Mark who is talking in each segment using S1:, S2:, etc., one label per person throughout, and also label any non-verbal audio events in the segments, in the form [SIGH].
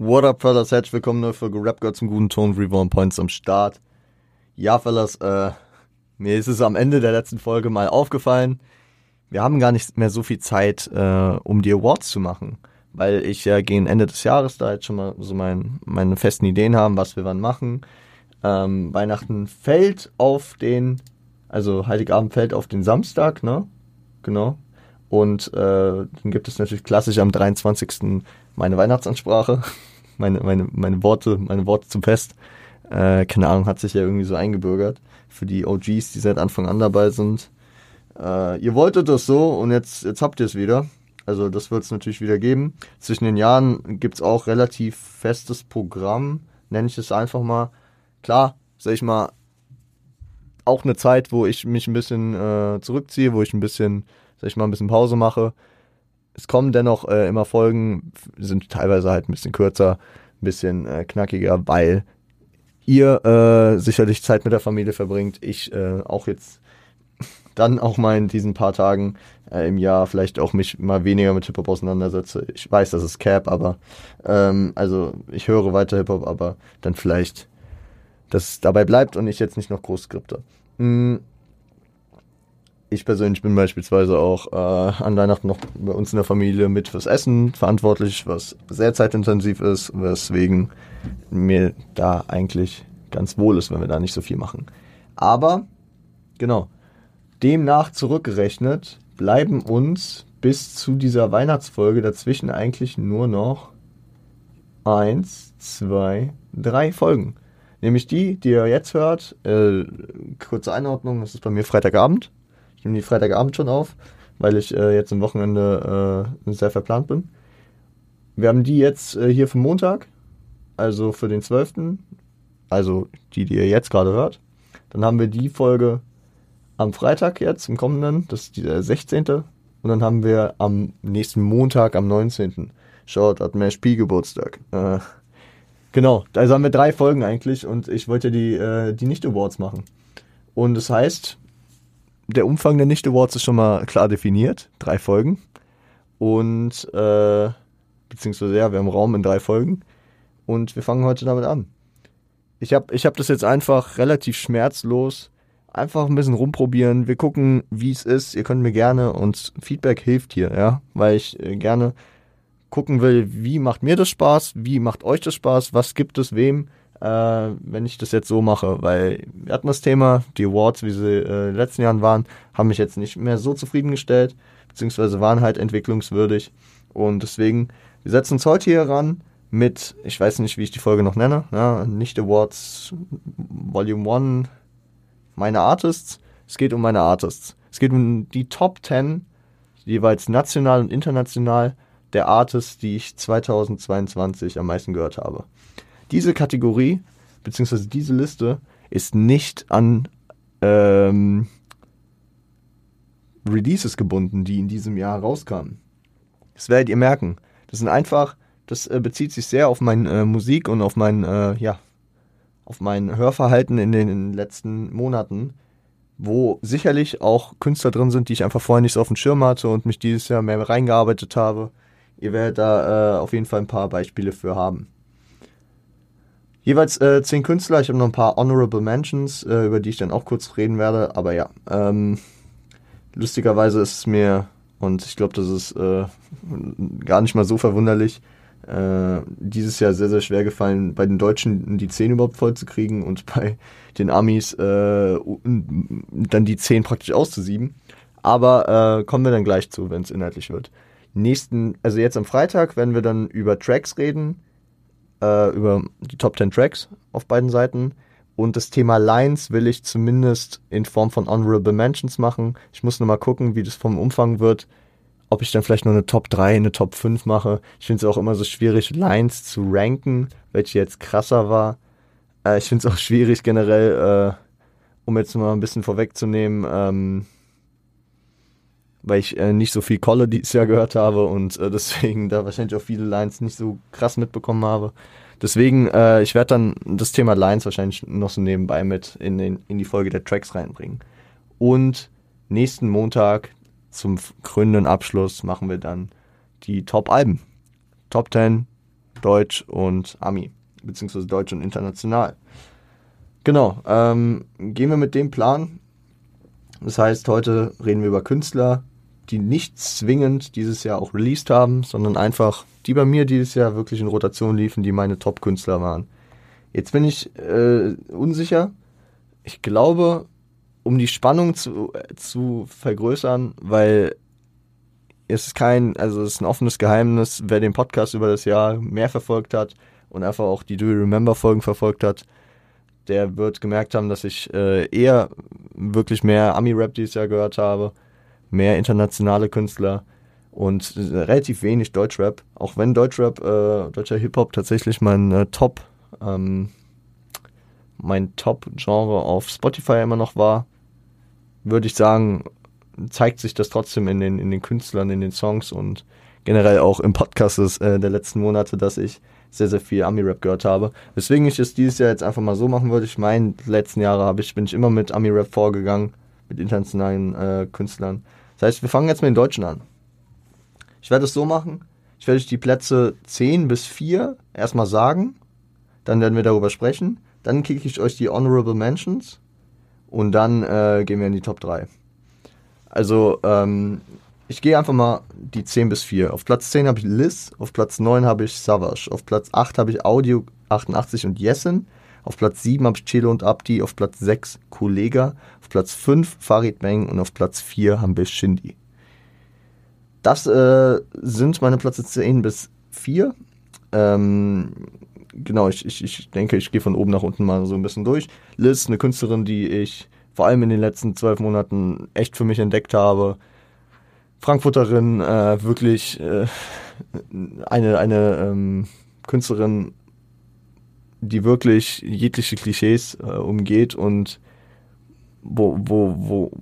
S1: What up, fellas? Herzlich willkommen neue Folge Rap Girl zum guten Ton. Reborn Points am Start. Ja, fellas, äh, mir ist es am Ende der letzten Folge mal aufgefallen. Wir haben gar nicht mehr so viel Zeit, äh, um die Awards zu machen. Weil ich ja gegen Ende des Jahres da jetzt schon mal so mein, meine festen Ideen haben, was wir wann machen. Ähm, Weihnachten fällt auf den, also Heiligabend fällt auf den Samstag, ne? Genau. Und äh, dann gibt es natürlich klassisch am 23. meine Weihnachtsansprache, [LAUGHS] meine, meine, meine Worte, meine Worte zum Fest. Äh, keine Ahnung, hat sich ja irgendwie so eingebürgert. Für die OGs, die seit Anfang an dabei sind. Äh, ihr wolltet das so und jetzt, jetzt habt ihr es wieder. Also das wird es natürlich wieder geben. Zwischen den Jahren gibt's auch relativ festes Programm, nenne ich es einfach mal. Klar, sag ich mal, auch eine Zeit, wo ich mich ein bisschen äh, zurückziehe, wo ich ein bisschen, sag ich mal, ein bisschen Pause mache. Es kommen dennoch äh, immer Folgen, sind teilweise halt ein bisschen kürzer, ein bisschen äh, knackiger, weil ihr äh, sicherlich Zeit mit der Familie verbringt. Ich äh, auch jetzt [LAUGHS] dann auch mal in diesen paar Tagen äh, im Jahr vielleicht auch mich mal weniger mit Hip-Hop auseinandersetze. Ich weiß, das ist Cap, aber ähm, also ich höre weiter Hip-Hop, aber dann vielleicht, dass es dabei bleibt und ich jetzt nicht noch groß skripte. Hm. Ich persönlich bin beispielsweise auch äh, an Weihnachten noch bei uns in der Familie mit fürs Essen verantwortlich, was sehr zeitintensiv ist, weswegen mir da eigentlich ganz wohl ist, wenn wir da nicht so viel machen. Aber, genau, demnach zurückgerechnet bleiben uns bis zu dieser Weihnachtsfolge dazwischen eigentlich nur noch eins, zwei, drei Folgen. Nämlich die, die ihr jetzt hört. Äh, kurze Einordnung, das ist bei mir Freitagabend. Ich nehme die Freitagabend schon auf, weil ich äh, jetzt am Wochenende äh, sehr verplant bin. Wir haben die jetzt äh, hier für Montag, also für den 12. Also die, die ihr jetzt gerade hört. Dann haben wir die Folge am Freitag jetzt, im kommenden, das ist der 16. Und dann haben wir am nächsten Montag, am 19. Schaut, hat mehr Spielgeburtstag. Äh, genau, also haben wir drei Folgen eigentlich und ich wollte die, äh, die Nicht-Awards machen. Und das heißt, der Umfang der Nicht-Awards ist schon mal klar definiert. Drei Folgen. Und, äh, beziehungsweise ja, wir haben Raum in drei Folgen. Und wir fangen heute damit an. Ich habe ich hab das jetzt einfach relativ schmerzlos einfach ein bisschen rumprobieren. Wir gucken, wie es ist. Ihr könnt mir gerne und Feedback hilft hier, ja, weil ich äh, gerne gucken will, wie macht mir das Spaß, wie macht euch das Spaß, was gibt es wem, äh, wenn ich das jetzt so mache, weil wir hatten das Thema, die Awards, wie sie äh, in den letzten Jahren waren, haben mich jetzt nicht mehr so zufriedengestellt, beziehungsweise waren halt entwicklungswürdig und deswegen, wir setzen uns heute hier ran mit, ich weiß nicht, wie ich die Folge noch nenne, ja, nicht Awards Volume 1, meine Artists. Es geht um meine Artists. Es geht um die Top 10, jeweils national und international, der Artists, die ich 2022 am meisten gehört habe. Diese Kategorie, beziehungsweise diese Liste, ist nicht an ähm, Releases gebunden, die in diesem Jahr rauskamen. Das werdet ihr merken. Das sind einfach, das äh, bezieht sich sehr auf meine äh, Musik und auf mein, äh, ja, auf mein Hörverhalten in den letzten Monaten, wo sicherlich auch Künstler drin sind, die ich einfach vorher nicht so auf dem Schirm hatte und mich dieses Jahr mehr reingearbeitet habe. Ihr werdet da äh, auf jeden Fall ein paar Beispiele für haben. Jeweils äh, zehn Künstler, ich habe noch ein paar Honorable Mentions, äh, über die ich dann auch kurz reden werde, aber ja, ähm, lustigerweise ist es mir, und ich glaube, das ist äh, gar nicht mal so verwunderlich, äh, dieses Jahr sehr, sehr schwer gefallen, bei den Deutschen die 10 überhaupt voll zu kriegen und bei den Amis äh, dann die 10 praktisch auszusieben. Aber äh, kommen wir dann gleich zu, wenn es inhaltlich wird. Nächsten, also jetzt am Freitag werden wir dann über Tracks reden, äh, über die Top 10 Tracks auf beiden Seiten. Und das Thema Lines will ich zumindest in Form von Honorable Mentions machen. Ich muss nur mal gucken, wie das vom Umfang wird ob ich dann vielleicht nur eine Top 3, eine Top 5 mache. Ich finde es auch immer so schwierig, Lines zu ranken, welche jetzt krasser war. Äh, ich finde es auch [LAUGHS] schwierig generell, äh, um jetzt mal ein bisschen vorwegzunehmen, ähm, weil ich äh, nicht so viel Kolle dieses Jahr gehört habe und äh, deswegen da wahrscheinlich auch viele Lines nicht so krass mitbekommen habe. Deswegen, äh, ich werde dann das Thema Lines wahrscheinlich noch so nebenbei mit in, den, in die Folge der Tracks reinbringen. Und nächsten Montag zum krönenden Abschluss machen wir dann die Top-Alben. Top 10 Deutsch und Ami, beziehungsweise Deutsch und international. Genau, ähm, gehen wir mit dem Plan. Das heißt, heute reden wir über Künstler, die nicht zwingend dieses Jahr auch released haben, sondern einfach die bei mir dieses Jahr wirklich in Rotation liefen, die meine Top-Künstler waren. Jetzt bin ich äh, unsicher. Ich glaube, um die Spannung zu, äh, zu vergrößern, weil es ist kein, also es ist ein offenes Geheimnis, wer den Podcast über das Jahr mehr verfolgt hat und einfach auch die Do You Remember Folgen verfolgt hat, der wird gemerkt haben, dass ich äh, eher wirklich mehr Ami-Rap dieses Jahr gehört habe, mehr internationale Künstler und relativ wenig Deutschrap. Auch wenn Deutschrap, äh, deutscher Hip-Hop tatsächlich mein äh, Top, ähm, mein Top-Genre auf Spotify immer noch war, würde ich sagen, zeigt sich das trotzdem in den, in den Künstlern, in den Songs und generell auch im Podcast äh, der letzten Monate, dass ich sehr, sehr viel Ami-Rap gehört habe. Weswegen ich es dieses Jahr jetzt einfach mal so machen würde. Ich meine, die letzten Jahre habe ich, bin ich immer mit Ami-Rap vorgegangen, mit internationalen äh, Künstlern. Das heißt, wir fangen jetzt mit den Deutschen an. Ich werde es so machen, ich werde euch die Plätze 10 bis 4 erstmal sagen, dann werden wir darüber sprechen, dann kicke ich euch die Honorable Mentions und dann äh, gehen wir in die Top 3. Also, ähm, ich gehe einfach mal die 10 bis 4. Auf Platz 10 habe ich Liz, auf Platz 9 habe ich Savage, auf Platz 8 habe ich Audio 88 und Jessen, auf Platz 7 habe ich Chelo und Abdi, auf Platz 6 Kollega, auf Platz 5 Farid Bang und auf Platz 4 haben wir Shindy. Das äh, sind meine Plätze 10 bis 4. Ähm, genau, ich, ich, ich denke, ich gehe von oben nach unten mal so ein bisschen durch. Liz, eine Künstlerin, die ich vor allem in den letzten zwölf Monaten echt für mich entdeckt habe. Frankfurterin, äh, wirklich äh, eine, eine ähm, Künstlerin, die wirklich jegliche Klischees äh, umgeht und wo, wo, wo,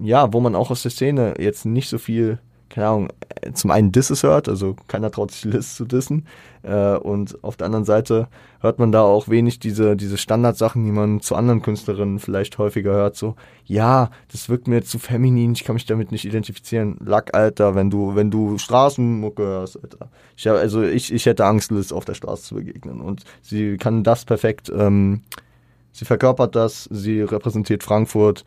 S1: ja, wo man auch aus der Szene jetzt nicht so viel keine Ahnung, zum einen Disses hört, also keiner traut sich [LAUGHS] Liz zu dissen. Äh, und auf der anderen Seite hört man da auch wenig diese, diese Standardsachen, die man zu anderen Künstlerinnen vielleicht häufiger hört. So, ja, das wirkt mir zu feminin, ich kann mich damit nicht identifizieren. Lack, Alter, wenn du, wenn du Straßenmucke hörst, Alter. Ich hab, also ich, ich hätte Angst, Liz auf der Straße zu begegnen. Und sie kann das perfekt, ähm, sie verkörpert das, sie repräsentiert Frankfurt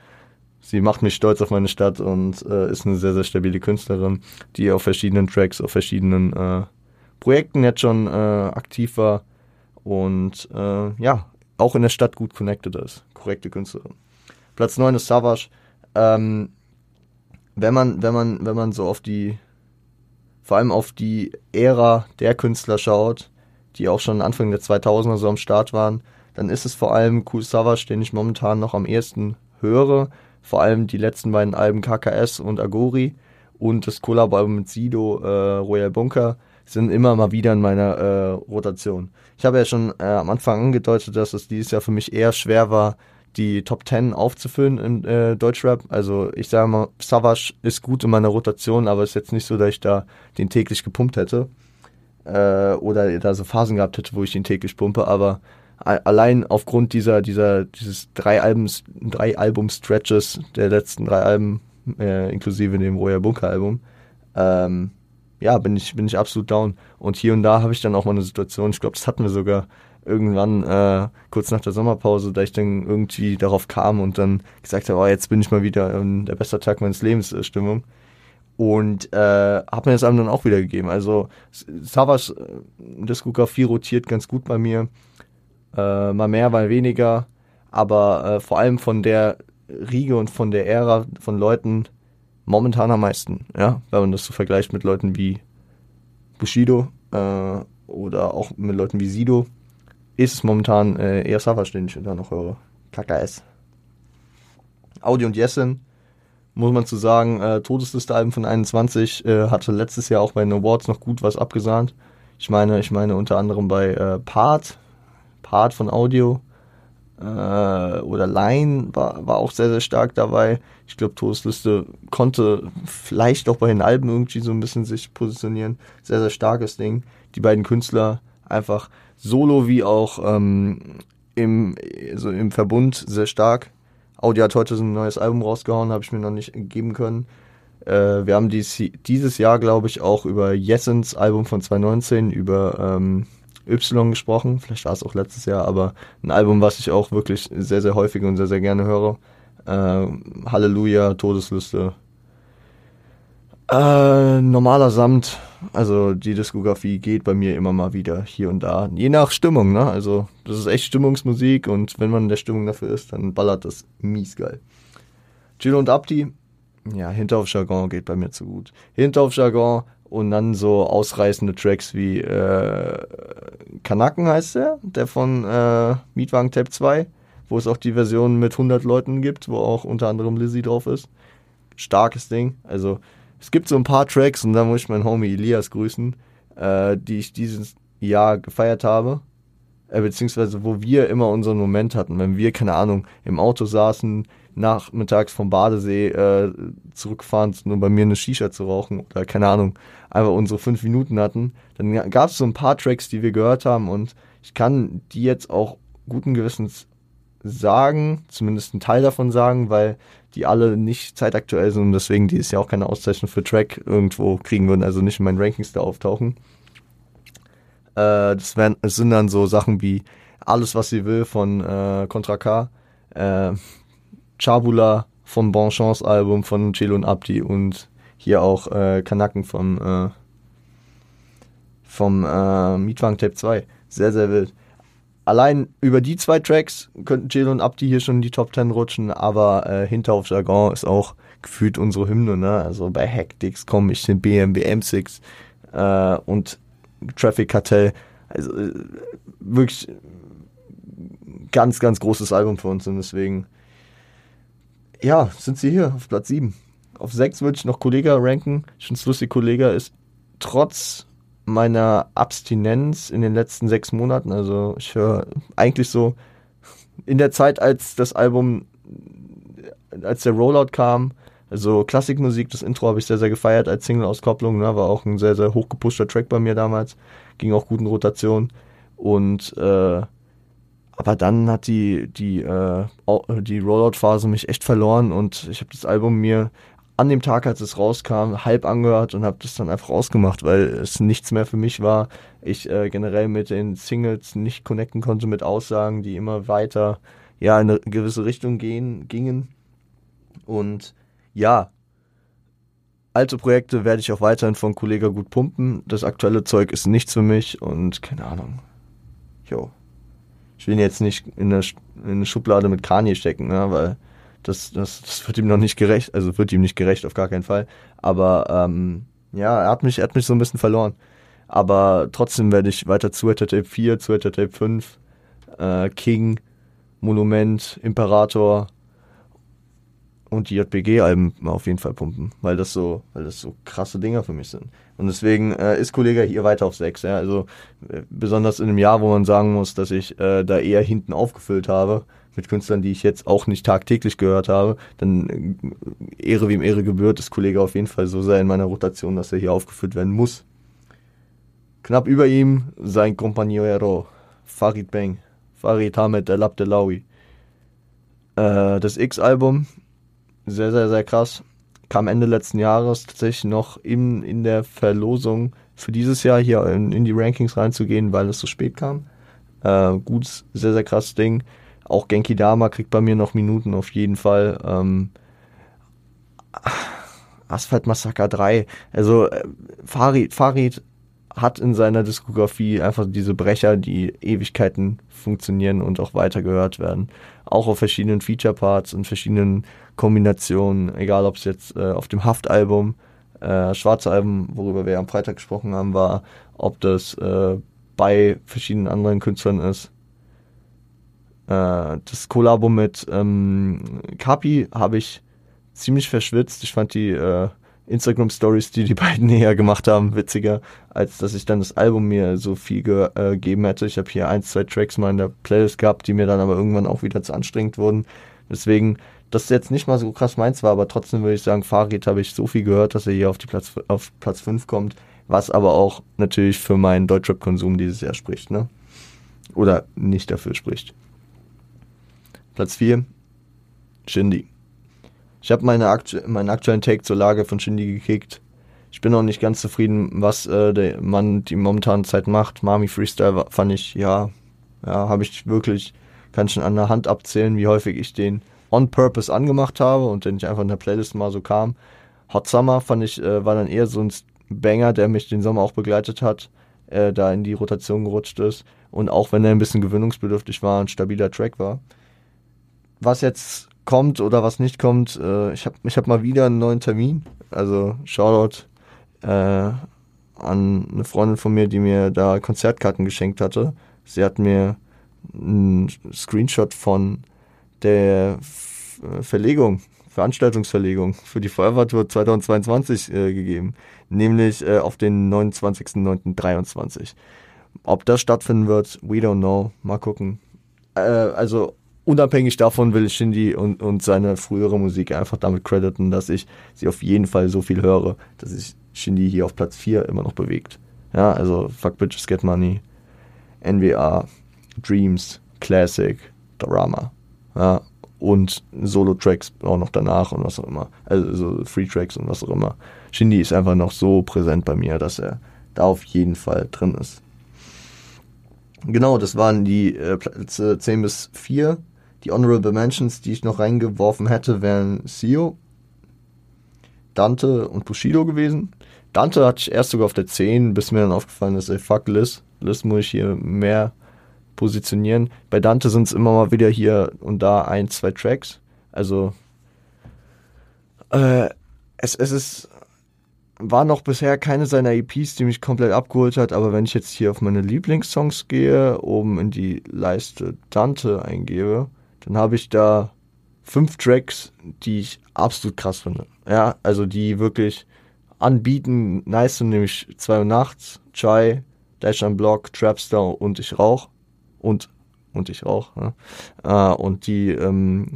S1: sie macht mich stolz auf meine Stadt und äh, ist eine sehr, sehr stabile Künstlerin, die auf verschiedenen Tracks, auf verschiedenen äh, Projekten jetzt schon äh, aktiv war und äh, ja, auch in der Stadt gut connected ist. Korrekte Künstlerin. Platz 9 ist Savage. Ähm, wenn man, wenn man, wenn man so auf die, vor allem auf die Ära der Künstler schaut, die auch schon Anfang der 2000er so am Start waren, dann ist es vor allem Cool Savage, den ich momentan noch am ehesten höre, vor allem die letzten beiden Alben KKS und Agori und das Collab-Album mit Sido, äh, Royal Bunker, sind immer mal wieder in meiner äh, Rotation. Ich habe ja schon äh, am Anfang angedeutet, dass es dieses Jahr für mich eher schwer war, die Top 10 aufzufüllen im äh, Deutschrap. Also ich sage mal, Savage ist gut in meiner Rotation, aber es ist jetzt nicht so, dass ich da den täglich gepumpt hätte. Äh, oder da so Phasen gehabt hätte, wo ich ihn täglich pumpe, aber allein aufgrund dieser, dieser, dieses drei Albums, drei Album-Stretches der letzten drei Alben, äh, inklusive dem Royal Bunker Album, ähm, ja, bin ich, bin ich absolut down. Und hier und da habe ich dann auch mal eine Situation, ich glaube, das hatten wir sogar irgendwann äh, kurz nach der Sommerpause, da ich dann irgendwie darauf kam und dann gesagt habe, oh, jetzt bin ich mal wieder in der beste Tag meines Lebens äh, Stimmung. Und äh, habe mir das Album dann auch wieder gegeben. Also Savas äh, Diskografie rotiert ganz gut bei mir. Äh, mal mehr, mal weniger. Aber äh, vor allem von der Riege und von der Ära von Leuten momentan am meisten. Ja, wenn man das so vergleicht mit Leuten wie Bushido äh, oder auch mit Leuten wie Sido, ist es momentan äh, eher Savage, den ich da noch höre. KKS. Audi und Jessen, muss man zu sagen, äh, Todesliste-Alben von 21 äh, hatte letztes Jahr auch bei den Awards noch gut was abgesahnt. Ich meine, ich meine unter anderem bei äh, Part, Part von Audio äh, oder Line war, war auch sehr, sehr stark dabei. Ich glaube, Todesliste konnte vielleicht auch bei den Alben irgendwie so ein bisschen sich positionieren. Sehr, sehr starkes Ding. Die beiden Künstler einfach solo wie auch ähm, im, also im Verbund sehr stark. Audi hat heute so ein neues Album rausgehauen, habe ich mir noch nicht geben können. Äh, wir haben dies, dieses Jahr, glaube ich, auch über Jessens Album von 2019, über ähm, Y gesprochen, vielleicht war es auch letztes Jahr, aber ein Album, was ich auch wirklich sehr, sehr häufig und sehr, sehr gerne höre. Äh, Halleluja, Todesliste. Äh, normaler Samt, also die Diskografie geht bei mir immer mal wieder hier und da, je nach Stimmung, ne? Also das ist echt Stimmungsmusik und wenn man in der Stimmung dafür ist, dann ballert das mies geil. Jill und Abdi, ja, Hinter auf Jargon geht bei mir zu gut. Hinter auf Jargon und dann so ausreißende Tracks wie äh, Kanaken heißt der, der von äh, Mietwagen Tape 2 wo es auch die Version mit 100 Leuten gibt, wo auch unter anderem Lizzie drauf ist. Starkes Ding. Also es gibt so ein paar Tracks und da muss ich meinen Homie Elias grüßen, äh, die ich dieses Jahr gefeiert habe. Äh, beziehungsweise wo wir immer unseren Moment hatten, wenn wir, keine Ahnung, im Auto saßen, nachmittags vom Badesee äh, zurückfahren, um bei mir eine Shisha zu rauchen oder keine Ahnung, einfach unsere fünf Minuten hatten, dann gab es so ein paar Tracks, die wir gehört haben und ich kann die jetzt auch guten Gewissens sagen, zumindest einen Teil davon sagen, weil die alle nicht zeitaktuell sind und deswegen dieses Jahr auch keine Auszeichnung für Track irgendwo kriegen würden, also nicht in meinen Rankings da auftauchen. Äh, das, wären, das sind dann so Sachen wie Alles, was sie will von äh, Contra K, äh, Chabula vom Bon Chance Album von Chelo und Abdi und hier auch äh, Kanaken vom, äh, vom äh, Mietwagen Tape 2. Sehr, sehr wild allein über die zwei Tracks könnten Jill und Abdi hier schon in die Top 10 rutschen, aber äh, Hinter auf Jargon ist auch gefühlt unsere Hymne, ne? Also bei Hectics komme ich den BMW M6 äh, und Traffic Cartel. Also äh, wirklich ganz, ganz großes Album für uns und deswegen, ja, sind sie hier auf Platz 7. Auf 6 würde ich noch Kollega ranken. Ich finde es lustig, Kollega ist trotz meiner Abstinenz in den letzten sechs Monaten. Also ich höre eigentlich so in der Zeit, als das Album, als der Rollout kam, also Klassikmusik, das Intro habe ich sehr, sehr gefeiert als Single-Auskopplung, ne, war auch ein sehr, sehr hochgepushter Track bei mir damals, ging auch gut in Rotation und äh, aber dann hat die, die, äh, die Rollout-Phase mich echt verloren und ich habe das Album mir an dem Tag, als es rauskam, halb angehört und habe das dann einfach ausgemacht, weil es nichts mehr für mich war. Ich äh, generell mit den Singles nicht connecten konnte mit Aussagen, die immer weiter ja in eine gewisse Richtung gehen, gingen. Und ja, alte Projekte werde ich auch weiterhin von Kollega gut pumpen. Das aktuelle Zeug ist nichts für mich und keine Ahnung. Jo. Ich will jetzt nicht in eine, in eine Schublade mit Kanye stecken, ne, weil das, das, das wird ihm noch nicht gerecht, also wird ihm nicht gerecht, auf gar keinen Fall. Aber ähm, ja, er hat mich, er hat mich so ein bisschen verloren. Aber trotzdem werde ich weiter zu Tape 4, zu Tape 5, äh, King, Monument, Imperator und die JPG-Alben auf jeden Fall pumpen, weil das so, weil das so krasse Dinger für mich sind. Und deswegen äh, ist Kollege hier weiter auf 6. Ja? Also äh, besonders in einem Jahr, wo man sagen muss, dass ich äh, da eher hinten aufgefüllt habe, mit Künstlern, die ich jetzt auch nicht tagtäglich gehört habe, dann äh, Ehre wie ihm Ehre gebührt, ist Kollege auf jeden Fall so sehr in meiner Rotation, dass er hier aufgeführt werden muss. Knapp über ihm sein Compagnero, Farid Bang, Farid Hamed El Abdelawi. Äh, das X-Album, sehr, sehr, sehr krass. Kam Ende letzten Jahres tatsächlich noch in, in der Verlosung für dieses Jahr hier in, in die Rankings reinzugehen, weil es so spät kam. Äh, gut, sehr, sehr krasses Ding. Auch Genki Dama kriegt bei mir noch Minuten auf jeden Fall. Ähm, Asphalt Massaker 3. Also äh, Farid, Farid hat in seiner Diskografie einfach diese Brecher, die Ewigkeiten funktionieren und auch weiter gehört werden. Auch auf verschiedenen Feature-Parts und verschiedenen Kombinationen, egal ob es jetzt äh, auf dem Haftalbum, äh, schwarze Album, worüber wir am Freitag gesprochen haben, war, ob das äh, bei verschiedenen anderen Künstlern ist äh, das Kollabo mit ähm, Kapi habe ich ziemlich verschwitzt. Ich fand die äh, Instagram-Stories, die die beiden [LAUGHS] näher gemacht haben, witziger, als dass ich dann das Album mir so viel äh, gegeben hätte. Ich habe hier ein, zwei Tracks mal in der Playlist gehabt, die mir dann aber irgendwann auch wieder zu anstrengend wurden. Deswegen, das jetzt nicht mal so krass meins war, aber trotzdem würde ich sagen, Farid habe ich so viel gehört, dass er hier auf, die Platz, auf Platz 5 kommt, was aber auch natürlich für meinen Deutschrap-Konsum dieses Jahr spricht, ne? Oder nicht dafür spricht. Platz 4, Shindy. Ich habe meine aktu meinen aktuellen Take zur Lage von Shindy gekickt. Ich bin auch nicht ganz zufrieden, was äh, der Mann die momentane Zeit macht. Mami Freestyle fand ich, ja, ja, habe ich wirklich, kann schon an der Hand abzählen, wie häufig ich den on purpose angemacht habe und den ich einfach in der Playlist mal so kam. Hot Summer fand ich, äh, war dann eher so ein Banger, der mich den Sommer auch begleitet hat, äh, da in die Rotation gerutscht ist. Und auch wenn er ein bisschen gewöhnungsbedürftig war, ein stabiler Track war. Was jetzt kommt oder was nicht kommt, äh, ich habe ich hab mal wieder einen neuen Termin. Also Shoutout äh, an eine Freundin von mir, die mir da Konzertkarten geschenkt hatte. Sie hat mir einen Screenshot von der Verlegung, Veranstaltungsverlegung für die Feuerwehrtour 2022 äh, gegeben, nämlich äh, auf den 29.09.23. Ob das stattfinden wird, we don't know. Mal gucken. Äh, also unabhängig davon will Shindy und, und seine frühere Musik einfach damit crediten, dass ich sie auf jeden Fall so viel höre, dass sich Shindy hier auf Platz 4 immer noch bewegt. Ja, also Fuck Bitches Get Money, NWA, Dreams, Classic, Drama. Ja, und Solo-Tracks auch noch danach und was auch immer. Also so Free-Tracks und was auch immer. Shindy ist einfach noch so präsent bei mir, dass er da auf jeden Fall drin ist. Genau, das waren die äh, Plätze 10 bis 4 die Honorable Mentions, die ich noch reingeworfen hätte, wären Sio, Dante und Bushido gewesen. Dante hatte ich erst sogar auf der 10, bis mir dann aufgefallen ist, ey, fuck Liz. Liz muss ich hier mehr positionieren. Bei Dante sind es immer mal wieder hier und da ein, zwei Tracks. Also, äh, es, es ist, war noch bisher keine seiner EPs, die mich komplett abgeholt hat, aber wenn ich jetzt hier auf meine Lieblingssongs gehe, oben in die Leiste Dante eingebe, dann habe ich da fünf Tracks, die ich absolut krass finde. Ja, also die wirklich anbieten, nice sind, nämlich 2 Uhr nachts, Chai, Dash am Block, Trapstar und ich rauch. Und, und ich rauch. Ne? Äh, und die, ähm,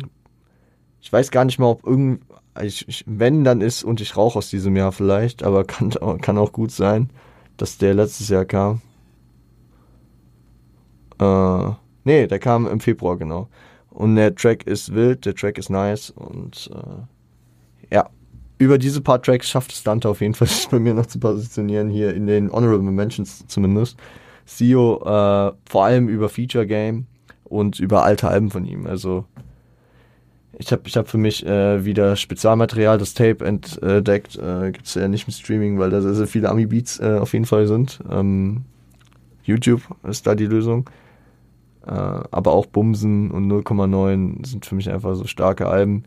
S1: ich weiß gar nicht mal, ob irgend, ich, ich, wenn, dann ist und ich rauch aus diesem Jahr vielleicht, aber kann, [LAUGHS] kann auch gut sein, dass der letztes Jahr kam. Äh, nee, der kam im Februar, genau. Und der Track ist wild, der Track ist nice und äh, ja, über diese paar Tracks schafft es Dante auf jeden Fall, [LAUGHS] sich bei mir noch zu positionieren, hier in den Honorable Mentions zumindest. Sio äh, vor allem über Feature Game und über alte Alben von ihm. Also ich habe ich hab für mich äh, wieder Spezialmaterial, das Tape entdeckt. Äh, Gibt es ja nicht im Streaming, weil da sehr, sehr viele Ami-Beats äh, auf jeden Fall sind. Ähm, YouTube ist da die Lösung. Äh, aber auch Bumsen und 0,9 sind für mich einfach so starke Alben.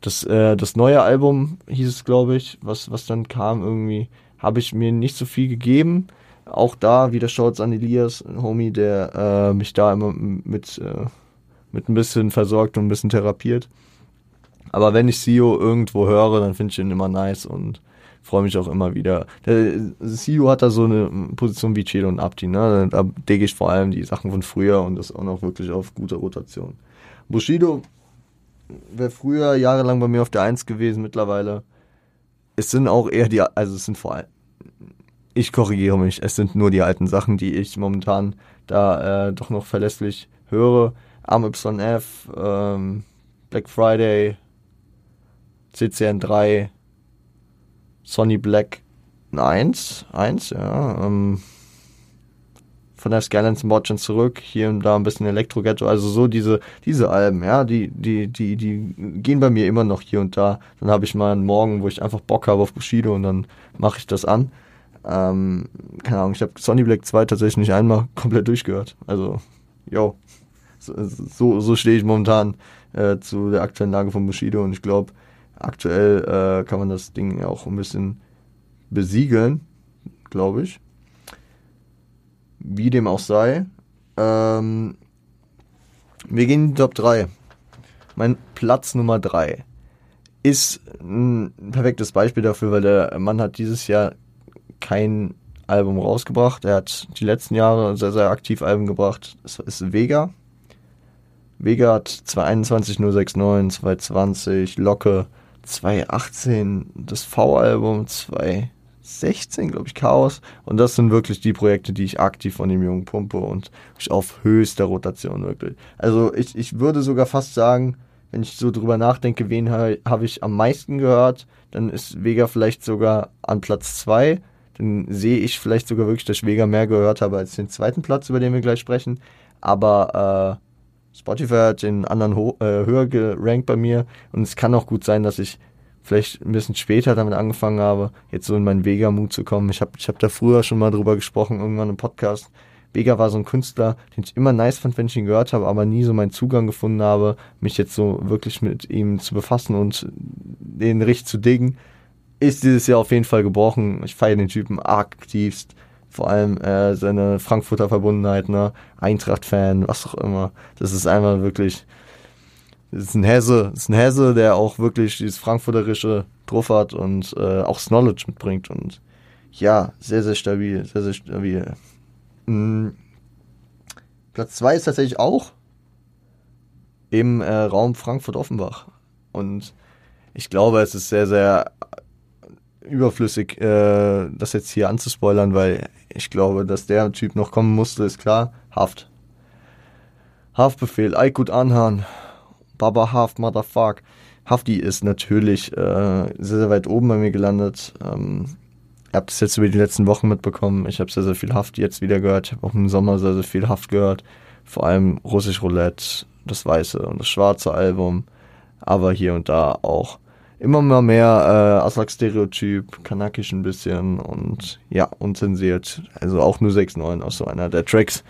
S1: Das, äh, das neue Album hieß es, glaube ich, was, was dann kam irgendwie, habe ich mir nicht so viel gegeben. Auch da wieder Shouts an Elias, ein Homie, der äh, mich da immer mit, äh, mit ein bisschen versorgt und ein bisschen therapiert. Aber wenn ich Sio irgendwo höre, dann finde ich ihn immer nice und freue mich auch immer wieder. Der CEO hat da so eine Position wie Chelo und Abdi, ne? Da decke ich vor allem die Sachen von früher und das auch noch wirklich auf gute Rotation. Bushido wäre früher jahrelang bei mir auf der Eins gewesen, mittlerweile. Es sind auch eher die, also es sind vor allem, ich korrigiere mich, es sind nur die alten Sachen, die ich momentan da äh, doch noch verlässlich höre. AMYF, ähm, Black Friday, CCN3, Sonny Black 1, 1, ja. Ähm, von der Skylands Mordchen zurück, hier und da ein bisschen Elektro-Ghetto, also so diese, diese Alben, ja, die, die, die, die gehen bei mir immer noch hier und da. Dann habe ich mal einen Morgen, wo ich einfach Bock habe auf Bushido und dann mache ich das an. Ähm, keine Ahnung, ich habe Sonny Black 2 tatsächlich nicht einmal [LAUGHS] komplett durchgehört. Also, yo, so, so, so stehe ich momentan äh, zu der aktuellen Lage von Bushido und ich glaube, Aktuell äh, kann man das Ding auch ein bisschen besiegeln, glaube ich. Wie dem auch sei. Ähm, wir gehen in die Top 3. Mein Platz Nummer 3 ist ein perfektes Beispiel dafür, weil der Mann hat dieses Jahr kein Album rausgebracht. Er hat die letzten Jahre sehr, sehr aktiv Alben gebracht. Das ist Vega. Vega hat 221 069, 220, Locke, 2018 das V-Album, 2016, glaube ich, Chaos. Und das sind wirklich die Projekte, die ich aktiv von dem Jungen pumpe und auf höchster Rotation wirklich. Also ich, ich würde sogar fast sagen, wenn ich so drüber nachdenke, wen habe hab ich am meisten gehört, dann ist Vega vielleicht sogar an Platz 2. Dann sehe ich vielleicht sogar wirklich, dass ich Vega mehr gehört habe als den zweiten Platz, über den wir gleich sprechen. Aber äh, Spotify hat den anderen äh, höher gerankt bei mir. Und es kann auch gut sein, dass ich vielleicht ein bisschen später damit angefangen habe, jetzt so in meinen Vega-Mut zu kommen. Ich habe ich hab da früher schon mal drüber gesprochen, irgendwann im Podcast. Vega war so ein Künstler, den ich immer nice fand, wenn ich ihn gehört habe, aber nie so meinen Zugang gefunden habe, mich jetzt so wirklich mit ihm zu befassen und den richtig zu diggen. Ist dieses Jahr auf jeden Fall gebrochen. Ich feiere den Typen aktivst. Vor allem äh, seine Frankfurter Verbundenheit, ne? Eintracht-Fan, was auch immer. Das ist einfach wirklich das ist ein Hesse, das ist ein Hesse, der auch wirklich dieses Frankfurterische drauf hat und äh, auch das Knowledge mitbringt und ja, sehr, sehr stabil, sehr, sehr stabil. Mhm. Platz 2 ist tatsächlich auch im äh, Raum Frankfurt-Offenbach und ich glaube, es ist sehr, sehr überflüssig, äh, das jetzt hier anzuspoilern, weil ich glaube, dass der Typ noch kommen musste, ist klar. Haft. Haftbefehl, Aykut Anhan, Baba Haft, Motherfuck. Hafti ist natürlich äh, sehr, sehr weit oben bei mir gelandet. Ähm, ihr habt es jetzt über die letzten Wochen mitbekommen. Ich habe sehr, sehr viel Haft jetzt wieder gehört. Ich habe auch im Sommer sehr, sehr viel Haft gehört. Vor allem Russisch Roulette, das weiße und das schwarze Album. Aber hier und da auch immer mal mehr äh, Aslak-Stereotyp, kanakisch ein bisschen und ja, unzensiert. Also auch nur 6-9 aus so einer der Tracks,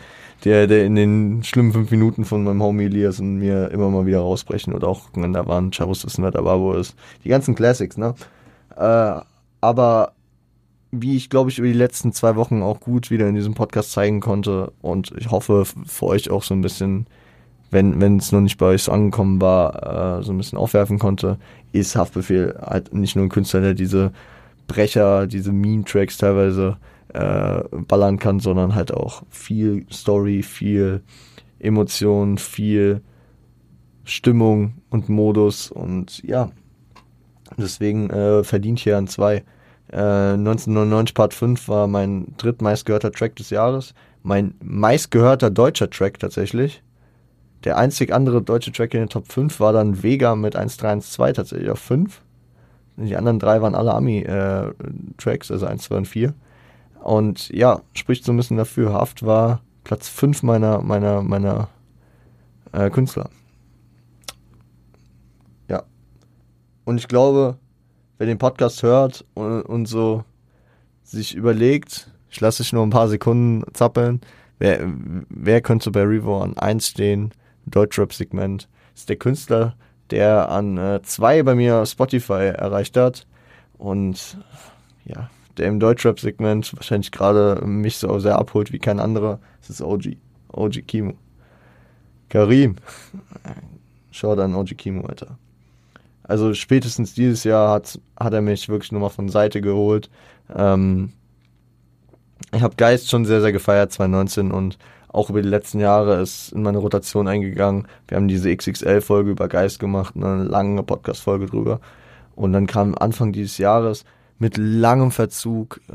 S1: der, der in den schlimmen fünf Minuten von meinem Homie Elias und mir immer mal wieder rausbrechen oder auch wenn da waren, Chavos wissen, wer da war, wo ist. Die ganzen Classics, ne? Äh, aber wie ich glaube ich über die letzten zwei Wochen auch gut wieder in diesem Podcast zeigen konnte und ich hoffe für euch auch so ein bisschen, wenn es noch nicht bei euch so angekommen war, äh, so ein bisschen aufwerfen konnte, ist Haftbefehl halt nicht nur ein Künstler, der diese Brecher, diese Meme-Tracks teilweise äh, ballern kann, sondern halt auch viel Story, viel Emotion, viel Stimmung und Modus und ja, deswegen äh, verdient hier an zwei. Äh, 1999 Part 5 war mein drittmeistgehörter Track des Jahres. Mein meistgehörter deutscher Track tatsächlich. Der einzig andere deutsche Track in den Top 5 war dann Vega mit 1312 tatsächlich auf 5. Die anderen drei waren alle Ami-Tracks, äh, also 1, 2 und 4. Und ja, spricht so ein bisschen dafür. Haft war Platz 5 meiner, meiner, meiner äh, Künstler. Ja. Und ich glaube, wer den Podcast hört und, und so sich überlegt, ich lasse dich nur ein paar Sekunden zappeln, wer, wer könnte bei Revo an 1 stehen? Deutschrap-Segment. Ist der Künstler, der an 2 äh, bei mir Spotify erreicht hat. Und ja, der im Deutschrap-Segment wahrscheinlich gerade mich so sehr abholt wie kein anderer. Das ist OG. OG Kimo. Karim. [LAUGHS] Schau dann OG Kimo, Alter. Also spätestens dieses Jahr hat, hat er mich wirklich nochmal von Seite geholt. Ähm, ich habe Geist schon sehr, sehr gefeiert 2019 und auch über die letzten Jahre ist in meine Rotation eingegangen. Wir haben diese XXL-Folge über Geist gemacht, eine lange Podcast-Folge drüber. Und dann kam Anfang dieses Jahres mit langem Verzug äh,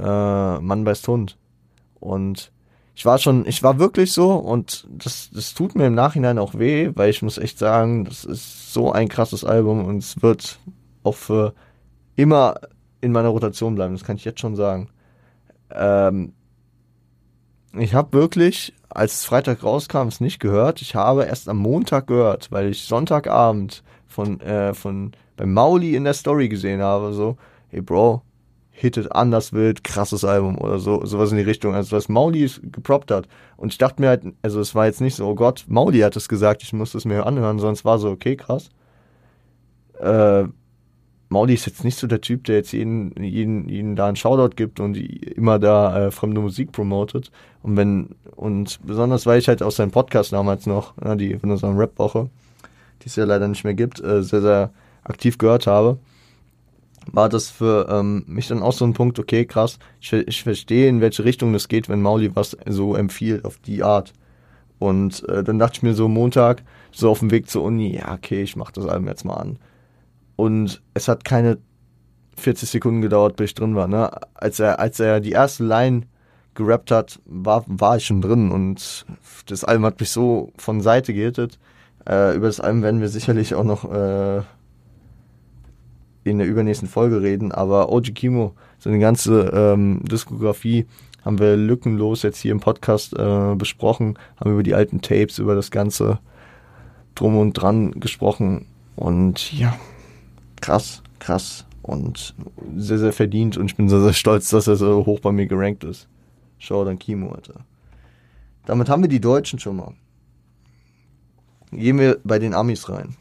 S1: Mann beißt Hund. Und ich war schon, ich war wirklich so und das, das tut mir im Nachhinein auch weh, weil ich muss echt sagen, das ist so ein krasses Album und es wird auch für immer in meiner Rotation bleiben, das kann ich jetzt schon sagen. Ähm, ich habe wirklich, als es Freitag rauskam, es nicht gehört. Ich habe erst am Montag gehört, weil ich Sonntagabend von, äh, von beim Mauli in der Story gesehen habe, so, hey Bro, hittet anders wild, krasses Album oder so, sowas in die Richtung, also was Mauli geproppt hat. Und ich dachte mir halt, also es war jetzt nicht so, oh Gott, Mauli hat es gesagt, ich muss es mir anhören, sonst war so, okay, krass. Äh, Mauli ist jetzt nicht so der Typ, der jetzt jeden, jeden, jeden da einen Shoutout gibt und immer da äh, fremde Musik promotet. Und wenn, und besonders weil ich halt aus seinem Podcast damals noch, ja, die von unserer Rap-Woche, die es ja leider nicht mehr gibt, äh, sehr, sehr aktiv gehört habe war das für ähm, mich dann auch so ein Punkt, okay, krass, ich, ich verstehe, in welche Richtung das geht, wenn Mauli was so empfiehlt, auf die Art. Und äh, dann dachte ich mir so Montag, so auf dem Weg zur Uni, ja, okay, ich mach das Album jetzt mal an. Und es hat keine 40 Sekunden gedauert, bis ich drin war. Ne? Als er, als er die erste Line gerappt hat, war, war ich schon drin und das Album hat mich so von Seite gehittet. Äh, über das Album werden wir sicherlich auch noch äh, in der übernächsten Folge reden, aber OG Kimo, seine ganze ähm, Diskografie haben wir lückenlos jetzt hier im Podcast äh, besprochen, haben über die alten Tapes, über das ganze Drum und Dran gesprochen und ja, krass, krass und sehr, sehr verdient und ich bin sehr, sehr stolz, dass er so hoch bei mir gerankt ist. Schau dann Kimo, Alter. Damit haben wir die Deutschen schon mal. Gehen wir bei den Amis rein.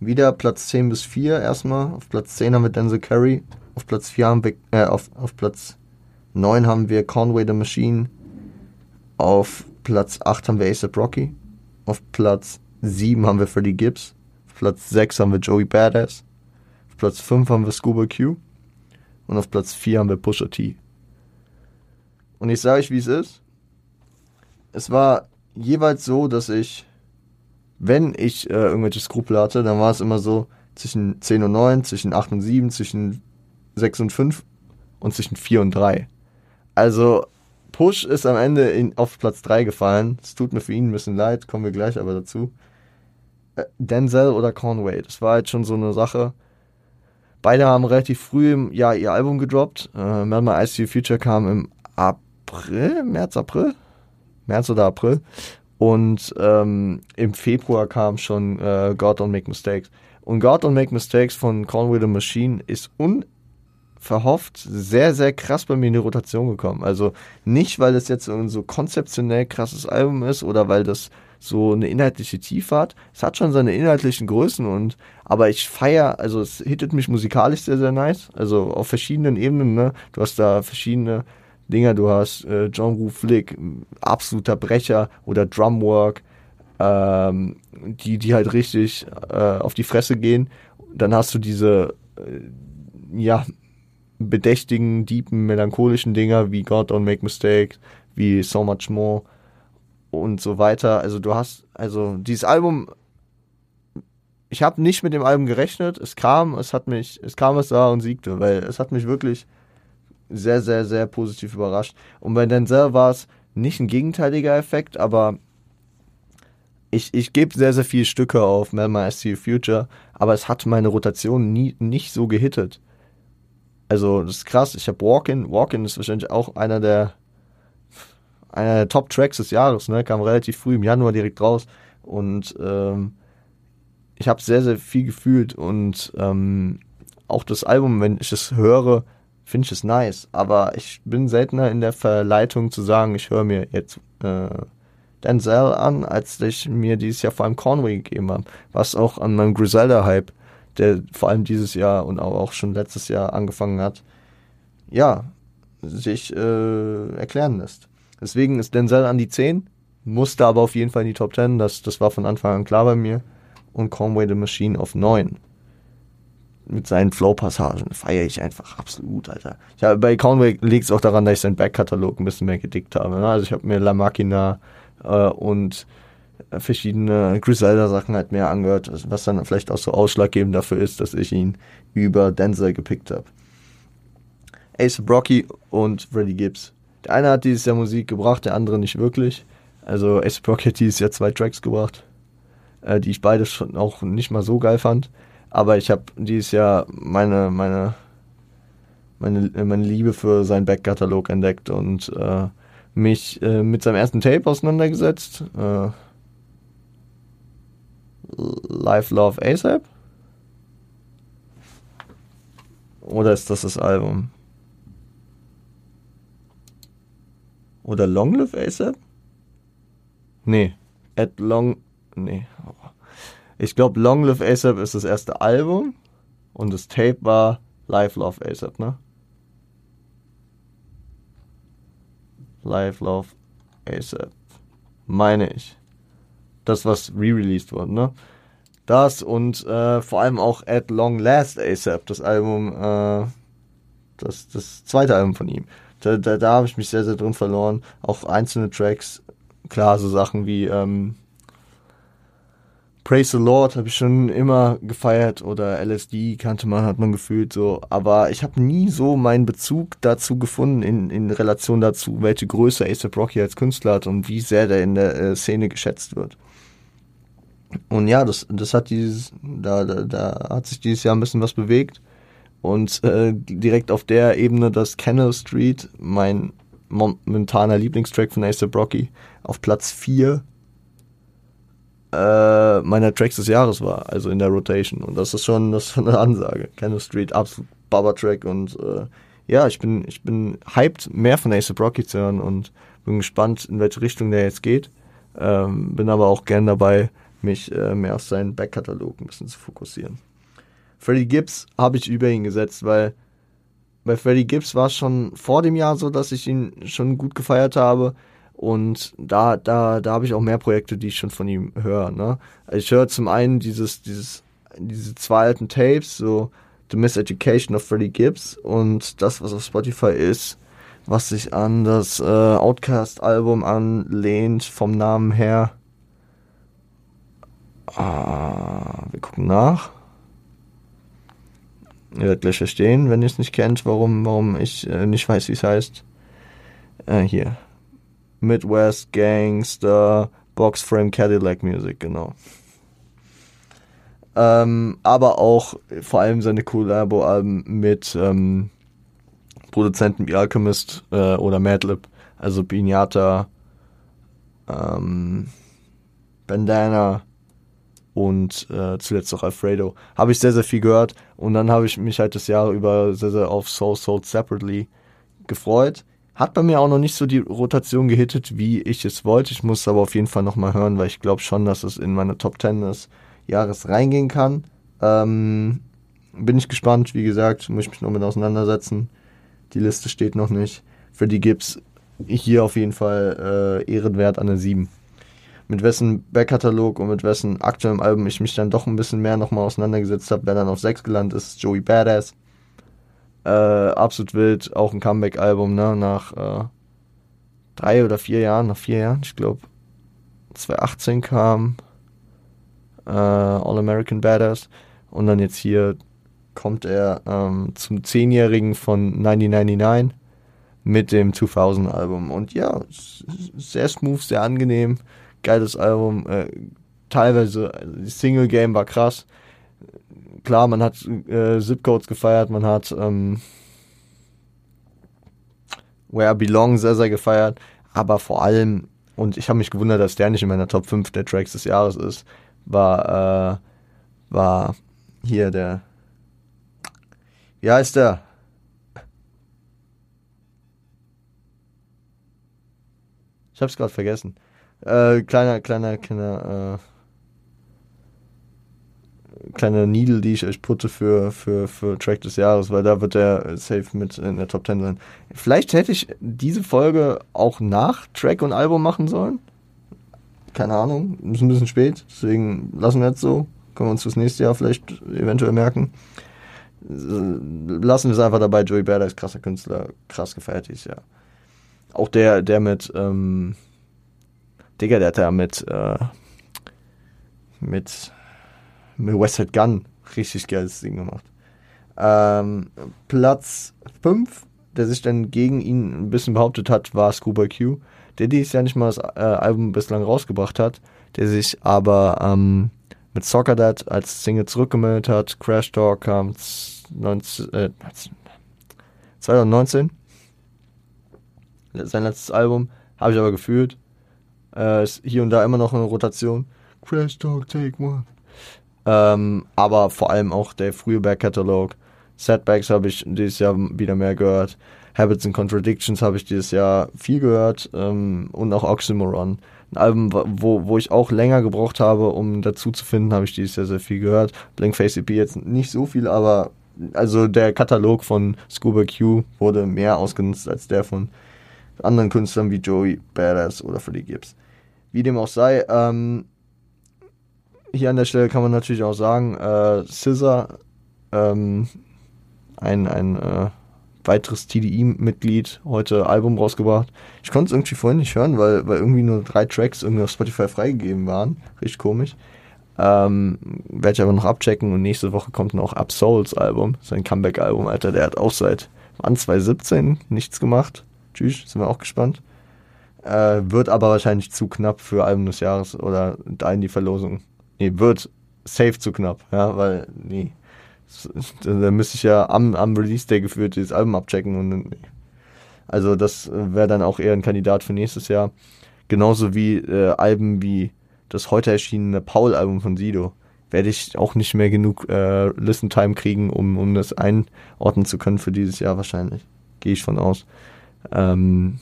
S1: Wieder Platz 10 bis 4 erstmal. Auf Platz 10 haben wir Denzel Curry. Auf Platz 4 haben wir, äh, auf, auf Platz 9 haben wir Conway the Machine. Auf Platz 8 haben wir ASAP Rocky. Auf Platz 7 haben wir Freddie Gibbs. Platz 6 haben wir Joey Badass. Auf Platz 5 haben wir Scuba Q. Und auf Platz 4 haben wir Pusha T. Und ich sage euch, wie es ist. Es war jeweils so, dass ich wenn ich äh, irgendwelche Skrupel hatte, dann war es immer so zwischen 10 und 9, zwischen 8 und 7, zwischen 6 und 5 und zwischen 4 und 3. Also Push ist am Ende in, auf Platz 3 gefallen. Es tut mir für ihn ein bisschen leid, kommen wir gleich aber dazu. Äh, Denzel oder Conway, das war jetzt schon so eine Sache. Beide haben relativ früh im Jahr ihr Album gedroppt. Äh, Melma ICU Future kam im April, März, April? März oder April. Und ähm, im Februar kam schon äh, God Don't Make Mistakes. Und God Don't Make Mistakes von Conway the Machine ist unverhofft sehr, sehr krass bei mir in die Rotation gekommen. Also nicht, weil das jetzt so konzeptionell krasses Album ist oder weil das so eine inhaltliche Tiefe hat. Es hat schon seine inhaltlichen Größen und aber ich feiere, also es hittet mich musikalisch sehr, sehr nice. Also auf verschiedenen Ebenen, ne? Du hast da verschiedene Dinger, du hast äh, John Woo Flick, absoluter Brecher oder Drumwork, ähm, die, die halt richtig äh, auf die Fresse gehen. Dann hast du diese, äh, ja, bedächtigen, deepen, melancholischen Dinger wie God Don't Make Mistakes, wie So Much More und so weiter. Also du hast, also dieses Album, ich habe nicht mit dem Album gerechnet. Es kam, es hat mich, es kam es da und siegte, weil es hat mich wirklich sehr, sehr, sehr positiv überrascht. Und bei Denzel war es nicht ein gegenteiliger Effekt, aber ich, ich gebe sehr, sehr viele Stücke auf Melma SC Future, aber es hat meine Rotation nie, nicht so gehittet. Also, das ist krass. Ich habe Walk-In. Walk-In ist wahrscheinlich auch einer der, einer der Top-Tracks des Jahres, ne? Kam relativ früh im Januar direkt raus. Und ähm, ich habe sehr, sehr viel gefühlt. Und ähm, auch das Album, wenn ich es höre, finde ich es nice. Aber ich bin seltener in der Verleitung zu sagen, ich höre mir jetzt äh, Denzel an, als ich mir dieses Jahr vor allem Conway gegeben habe. Was auch an meinem Griselda-Hype, der vor allem dieses Jahr und auch schon letztes Jahr angefangen hat, ja, sich äh, erklären lässt. Deswegen ist Denzel an die 10, musste aber auf jeden Fall in die Top 10, das, das war von Anfang an klar bei mir. Und Conway the Machine auf 9 mit seinen Flow-Passagen feiere ich einfach absolut, Alter. Ich hab, bei Conway liegt es auch daran, dass ich seinen Backkatalog ein bisschen mehr gedickt habe. Ne? Also ich habe mir La Machina äh, und verschiedene Griselda-Sachen halt mehr angehört, was dann vielleicht auch so ausschlaggebend dafür ist, dass ich ihn über Denzel gepickt habe. Ace Brocky und Freddie Gibbs. Der eine hat dieses Jahr Musik gebracht, der andere nicht wirklich. Also Ace Brocky hat dieses Jahr zwei Tracks gebracht, äh, die ich beide schon auch nicht mal so geil fand. Aber ich habe dieses Jahr meine, meine, meine, meine Liebe für seinen Backkatalog entdeckt und äh, mich äh, mit seinem ersten Tape auseinandergesetzt. Äh, Life Love ASAP? Oder ist das das Album? Oder Long Live ASAP? Nee. At Long. Nee. Ich glaube, Long Live ASAP ist das erste Album und das Tape war Live Love ASAP, ne? Live Love ASAP. Meine ich. Das, was re-released wurde, ne? Das und äh, vor allem auch At Long Last ASAP, das Album, äh, das, das zweite Album von ihm. Da, da, da habe ich mich sehr, sehr drin verloren. Auch einzelne Tracks, klar, so Sachen wie ähm, Praise the Lord habe ich schon immer gefeiert oder LSD kannte man, hat man gefühlt so. Aber ich habe nie so meinen Bezug dazu gefunden in, in Relation dazu, welche Größe ASAP Rocky als Künstler hat und wie sehr der in der äh, Szene geschätzt wird. Und ja, das, das hat dieses, da, da, da hat sich dieses Jahr ein bisschen was bewegt. Und äh, direkt auf der Ebene, dass Canal Street, mein momentaner Lieblingstrack von ASAP Rocky, auf Platz 4 äh, meiner Tracks des Jahres war, also in der Rotation. Und das ist schon, das ist schon eine Ansage. Canal Street, absolut Baba-Track und äh, ja, ich bin, ich bin hyped, mehr von ASAP Rocky zu hören und bin gespannt, in welche Richtung der jetzt geht. Ähm, bin aber auch gern dabei, mich äh, mehr auf seinen Backkatalog ein bisschen zu fokussieren. Freddie Gibbs habe ich über ihn gesetzt, weil bei Freddie Gibbs war es schon vor dem Jahr so, dass ich ihn schon gut gefeiert habe. Und da, da, da habe ich auch mehr Projekte, die ich schon von ihm höre. Ne? Also ich höre zum einen dieses, dieses, diese zwei alten Tapes, so The Miseducation of Freddie Gibbs und das, was auf Spotify ist, was sich an das äh, Outcast-Album anlehnt, vom Namen her. Ah, wir gucken nach. Ihr werdet gleich verstehen, wenn ihr es nicht kennt, warum, warum ich äh, nicht weiß, wie es heißt. Äh, hier. Midwest Gangster Box Frame Cadillac Music, genau. Ähm, aber auch vor allem seine Collabo-Alben mit ähm, Produzenten wie Alchemist äh, oder Madlib, also Pinata, ähm, Bandana und äh, zuletzt auch Alfredo. Habe ich sehr, sehr viel gehört und dann habe ich mich halt das Jahr über sehr, sehr auf Soul Sold Separately gefreut. Hat bei mir auch noch nicht so die Rotation gehittet, wie ich es wollte. Ich muss aber auf jeden Fall nochmal hören, weil ich glaube schon, dass es in meine Top 10 des Jahres reingehen kann. Ähm, bin ich gespannt, wie gesagt, muss ich mich noch mit auseinandersetzen. Die Liste steht noch nicht. Für die Gibbs hier auf jeden Fall äh, ehrenwert an der 7. Mit wessen Backkatalog und mit wessen aktuellem Album ich mich dann doch ein bisschen mehr nochmal auseinandergesetzt habe, wer dann auf 6 gelandet ist, Joey Badass. Äh, absolut wild, auch ein Comeback-Album, ne? Nach äh, drei oder vier Jahren, nach vier Jahren, ich glaube 2018 kam äh, All American Badass und dann jetzt hier kommt er ähm, zum Zehnjährigen von 1999 mit dem 2000 Album und ja, sehr smooth, sehr angenehm, geiles Album, äh, teilweise, also die Single Game war krass, klar, man hat äh, Zipcodes gefeiert, man hat ähm, Where I Belong sehr, sehr gefeiert, aber vor allem, und ich habe mich gewundert, dass der nicht in meiner Top 5 der Tracks des Jahres ist, war, äh, war hier der, wie heißt der? Ich hab's gerade vergessen. Äh, kleiner, kleiner, kleiner, äh, kleine Needle, die ich euch putte für, für, für Track des Jahres, weil da wird er safe mit in der Top 10 sein. Vielleicht hätte ich diese Folge auch nach Track und Album machen sollen. Keine Ahnung, ist ein bisschen spät, deswegen lassen wir jetzt so. Können wir uns fürs nächste Jahr vielleicht eventuell merken. Lassen wir es einfach dabei. Joey Berda ist krasser Künstler, krass gefeiert dieses Jahr. Auch der, der mit, ähm, Digga, der hat ja mit, äh, mit mit Westside Gun richtig geiles Ding gemacht. Ähm, Platz 5, der sich dann gegen ihn ein bisschen behauptet hat, war Scuba Q, der dieses Jahr nicht mal das äh, Album bislang rausgebracht hat, der sich aber ähm, mit Soccer Dad als Single zurückgemeldet hat. Crash Talk kam 19, äh, 2019. Sein letztes Album habe ich aber gefühlt. Äh, ist hier und da immer noch eine Rotation. Crash Talk, take one. Ähm, aber vor allem auch der frühe Back-Catalog. Setbacks habe ich dieses Jahr wieder mehr gehört. Habits and Contradictions habe ich dieses Jahr viel gehört. Ähm, und auch Oxymoron. Ein Album, wo, wo ich auch länger gebraucht habe, um dazu zu finden, habe ich dieses Jahr sehr viel gehört. Blank Face EP jetzt nicht so viel, aber also der Katalog von Scuba Q wurde mehr ausgenutzt als der von anderen Künstlern wie Joey Badass oder Freddie Gibbs. Wie dem auch sei, ähm, hier an der Stelle kann man natürlich auch sagen, äh, Scissor, ähm, ein, ein äh, weiteres TDI-Mitglied, heute Album rausgebracht. Ich konnte es irgendwie vorhin nicht hören, weil, weil irgendwie nur drei Tracks irgendwie auf Spotify freigegeben waren. Richtig komisch. Ähm, Werde ich aber noch abchecken und nächste Woche kommt noch Up Souls Album, sein Comeback-Album, Alter. Der hat auch seit wann 2017 nichts gemacht. Tschüss, sind wir auch gespannt. Äh, wird aber wahrscheinlich zu knapp für Album des Jahres oder in die Verlosung nee, wird safe zu knapp, ja, weil, nee. Da müsste ich ja am, am Release Day geführt dieses Album abchecken und nee. Also das wäre dann auch eher ein Kandidat für nächstes Jahr. Genauso wie äh, Alben wie das heute erschienene Paul-Album von Sido. Werde ich auch nicht mehr genug äh, Listen-Time kriegen, um, um das einordnen zu können für dieses Jahr wahrscheinlich. Gehe ich von aus. Ähm,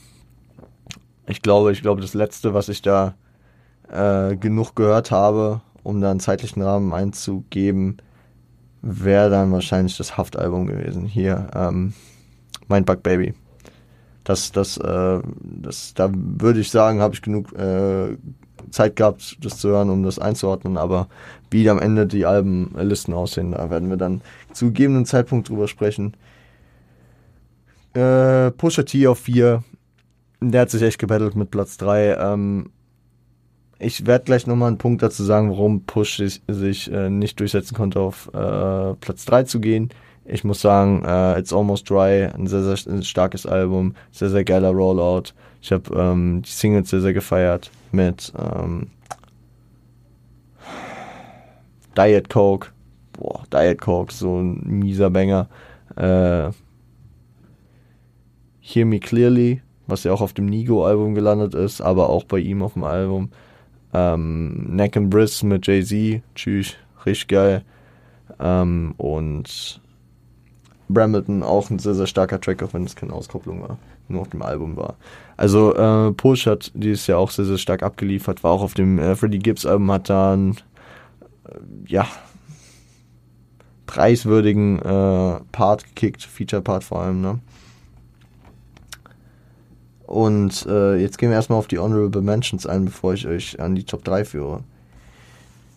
S1: ich glaube, ich glaube, das letzte, was ich da äh, genug gehört habe, um da einen zeitlichen Rahmen einzugeben, wäre dann wahrscheinlich das Haftalbum gewesen. Hier, ähm, Mindbug Baby. Das, das, äh, das, da würde ich sagen, habe ich genug äh, Zeit gehabt, das zu hören, um das einzuordnen. Aber wie am Ende die Albenlisten aussehen, da werden wir dann zu gegebenen Zeitpunkt drüber sprechen. Äh, Pusha T auf 4. Der hat sich echt gebettelt mit Platz 3. Ähm, ich werde gleich nochmal einen Punkt dazu sagen, warum Push sich, sich äh, nicht durchsetzen konnte, auf äh, Platz 3 zu gehen. Ich muss sagen, äh, It's Almost Dry, ein sehr, sehr starkes Album, sehr, sehr geiler Rollout. Ich habe ähm, die Singles sehr, sehr gefeiert mit ähm, Diet Coke. Boah, Diet Coke, so ein mieser Banger. Äh, Hear Me Clearly, was ja auch auf dem Nigo-Album gelandet ist, aber auch bei ihm auf dem Album. Ähm, Neck and Briss mit Jay-Z, tschüss, richtig geil. Ähm, und Brambleton auch ein sehr, sehr starker Track, auch wenn es keine Auskopplung war, nur auf dem Album war. Also äh, Push hat dieses Jahr auch sehr, sehr stark abgeliefert, war auch auf dem äh, Freddie Gibbs Album, hat da einen, äh, ja, preiswürdigen äh, Part gekickt, Feature-Part vor allem, ne? Und äh, jetzt gehen wir erstmal auf die Honorable Mentions ein, bevor ich euch an die Top 3 führe.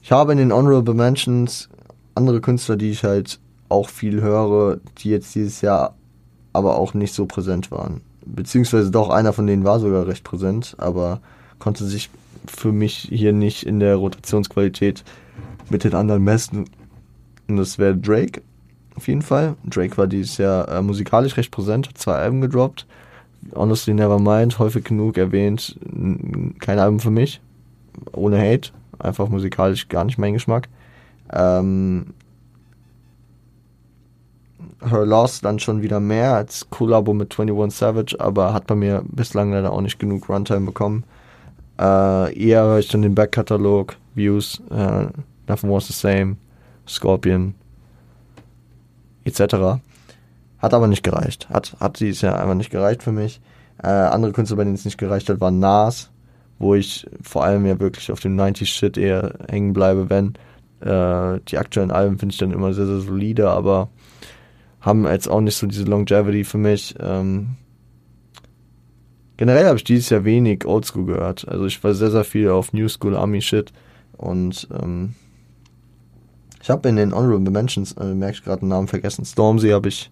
S1: Ich habe in den Honorable Mentions andere Künstler, die ich halt auch viel höre, die jetzt dieses Jahr aber auch nicht so präsent waren. Beziehungsweise doch, einer von denen war sogar recht präsent, aber konnte sich für mich hier nicht in der Rotationsqualität mit den anderen messen. Und das wäre Drake, auf jeden Fall. Drake war dieses Jahr äh, musikalisch recht präsent, hat zwei Alben gedroppt. Honestly Nevermind, häufig genug erwähnt, kein Album für mich. Ohne Hate, einfach musikalisch gar nicht mein Geschmack. Ähm, Her Loss dann schon wieder mehr als Collabo mit 21 Savage, aber hat bei mir bislang leider auch nicht genug Runtime bekommen. Äh, eher höre ich dann den Backkatalog, Views, äh, Nothing Was the Same, Scorpion, etc. Hat aber nicht gereicht. Hat, hat dieses Jahr einfach nicht gereicht für mich. Äh, andere Künstler, bei denen es nicht gereicht hat, waren Nas, wo ich vor allem ja wirklich auf dem 90 Shit eher hängen bleibe, wenn. Äh, die aktuellen Alben finde ich dann immer sehr, sehr solide, aber haben jetzt auch nicht so diese Longevity für mich. Ähm, generell habe ich dieses Jahr wenig Oldschool gehört. Also ich war sehr, sehr viel auf New School Army Shit und ähm, ich habe in den Honorable Mentions, äh, merke ich gerade den Namen vergessen, Stormzy habe ich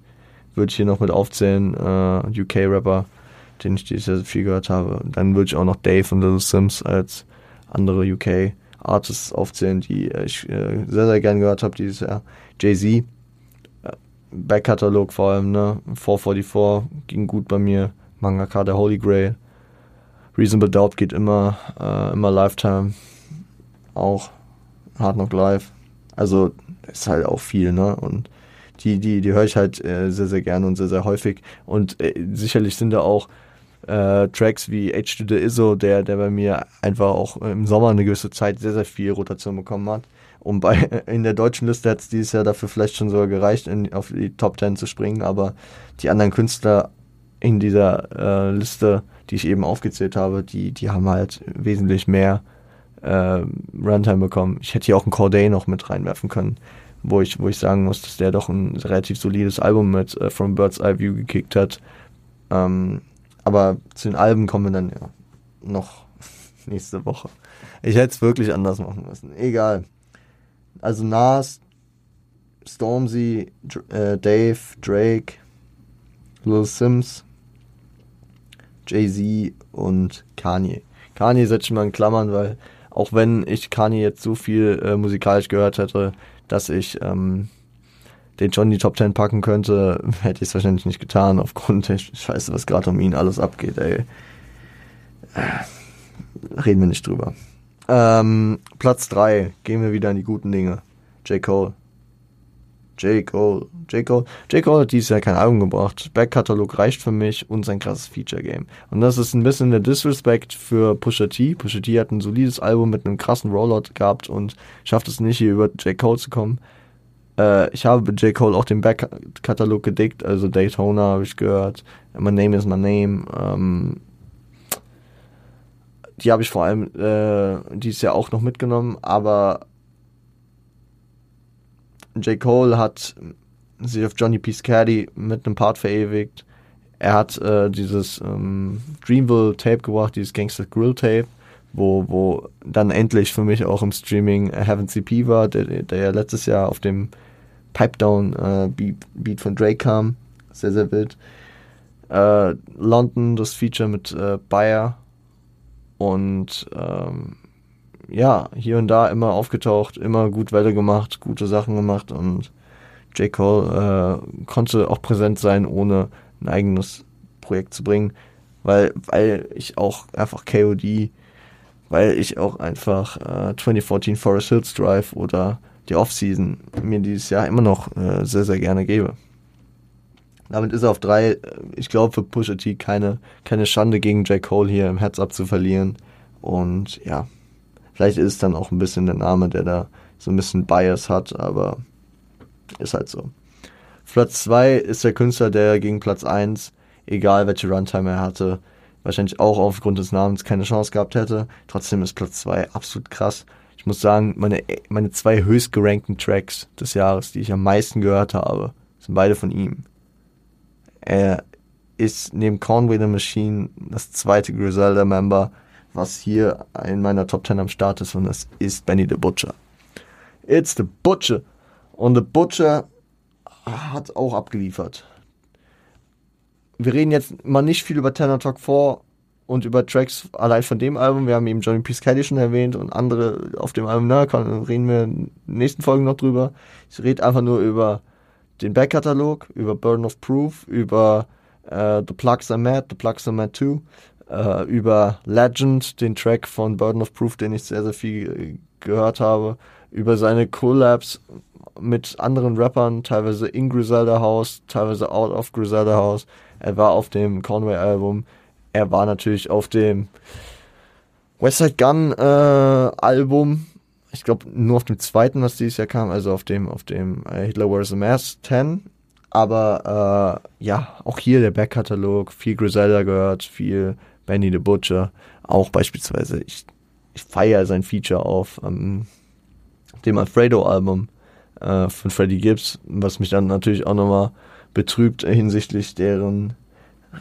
S1: würde ich hier noch mit aufzählen, äh, UK-Rapper, den ich dieses Jahr viel gehört habe. Dann würde ich auch noch Dave und Little Sims als andere UK-Artists aufzählen, die ich äh, sehr, sehr gern gehört habe dieses Jahr. Jay-Z, äh, Backkatalog vor allem, ne? 444 ging gut bei mir. Mangaka, der Holy Grail. Reasonable Doubt geht immer, äh, immer Lifetime. Auch Hard Knock Live. Also ist halt auch viel, ne? Und die, die, die höre ich halt äh, sehr, sehr gerne und sehr, sehr häufig. Und äh, sicherlich sind da auch äh, Tracks wie H to the Izzo, der, der bei mir einfach auch im Sommer eine gewisse Zeit sehr, sehr viel Rotation bekommen hat. Und bei, [LAUGHS] in der deutschen Liste hat es dieses Jahr dafür vielleicht schon sogar gereicht, in, auf die Top 10 zu springen, aber die anderen Künstler in dieser äh, Liste, die ich eben aufgezählt habe, die, die haben halt wesentlich mehr äh, Runtime bekommen. Ich hätte hier auch einen Corday noch mit reinwerfen können wo ich, wo ich sagen muss, dass der doch ein relativ solides Album mit äh, From Bird's Eye View gekickt hat. Ähm, aber zu den Alben kommen wir dann ja noch [LAUGHS] nächste Woche. Ich hätte es wirklich anders machen müssen. Egal. Also Nas, Stormzy, äh, Dave, Drake, Lil Sims, Jay-Z und Kanye. Kanye setze ich mal in Klammern, weil auch wenn ich Kanye jetzt so viel äh, musikalisch gehört hätte, dass ich ähm, den die Top 10 packen könnte, [LAUGHS] hätte ich es wahrscheinlich nicht getan, aufgrund der Scheiße, was gerade um ihn alles abgeht, ey. Reden wir nicht drüber. Ähm, Platz 3, gehen wir wieder in die guten Dinge. J. Cole. J. Cole. J. Cole. J. Cole hat dieses Jahr kein Album gebracht. Backkatalog reicht für mich und sein krasses Feature-Game. Und das ist ein bisschen der Disrespect für Pusha T. Pusha T hat ein solides Album mit einem krassen Rollout gehabt und schafft es nicht, hier über J. Cole zu kommen. Äh, ich habe J. Cole auch den Backkatalog gedickt, also Daytona habe ich gehört. My Name is My Name. Ähm, die habe ich vor allem äh, dieses Jahr auch noch mitgenommen, aber J. Cole hat sich auf Johnny P. Scaddy mit einem Part verewigt. Er hat äh, dieses ähm, Dreamville Tape gebracht, dieses Gangster Grill Tape, wo, wo dann endlich für mich auch im Streaming Heaven CP war, der, der ja letztes Jahr auf dem Pipe Down äh, von Drake kam. Sehr, sehr wild. Äh, London, das Feature mit äh, Bayer und ähm, ja, hier und da immer aufgetaucht, immer gut Welle gemacht, gute Sachen gemacht und J. Cole äh, konnte auch präsent sein, ohne ein eigenes Projekt zu bringen, weil, weil ich auch einfach KOD, weil ich auch einfach äh, 2014 Forest Hills Drive oder die Offseason mir dieses Jahr immer noch äh, sehr, sehr gerne gebe. Damit ist er auf drei. Ich glaube für Pusha T keine, keine Schande gegen J. Cole hier im Heads-Up zu verlieren. Und ja, vielleicht ist es dann auch ein bisschen der Name, der da so ein bisschen Bias hat, aber ist halt so. Platz 2 ist der Künstler, der gegen Platz 1, egal welche Runtime er hatte, wahrscheinlich auch aufgrund des Namens keine Chance gehabt hätte. Trotzdem ist Platz 2 absolut krass. Ich muss sagen, meine, meine zwei höchst gerankten Tracks des Jahres, die ich am meisten gehört habe, sind beide von ihm. Er ist neben Conway the Machine das zweite Griselda-Member, was hier in meiner Top 10 am Start ist, und das ist Benny the Butcher. It's the Butcher. Und The Butcher hat auch abgeliefert. Wir reden jetzt mal nicht viel über Tenor Talk 4 und über Tracks allein von dem Album. Wir haben eben Johnny P. Kelly schon erwähnt und andere auf dem Album. Na, kann, reden wir in den nächsten Folgen noch drüber. Ich rede einfach nur über den Backkatalog, über Burden of Proof, über äh, The Plugs Are Mad, The Plugs Are Mad 2, äh, über Legend, den Track von Burden of Proof, den ich sehr, sehr viel äh, gehört habe, über seine Collabs mit anderen Rappern, teilweise in Griselda House, teilweise out of Griselda House. Er war auf dem Conway Album, er war natürlich auf dem Westside Gun äh, ich glaube nur auf dem zweiten, was dieses Jahr kam, also auf dem, auf dem äh, Hitler Wears a Mask 10. Aber äh, ja, auch hier der Backkatalog, viel Griselda gehört, viel Benny the Butcher, auch beispielsweise, ich, ich feiere sein Feature auf ähm, dem Alfredo-Album äh, von Freddie Gibbs, was mich dann natürlich auch nochmal betrübt hinsichtlich deren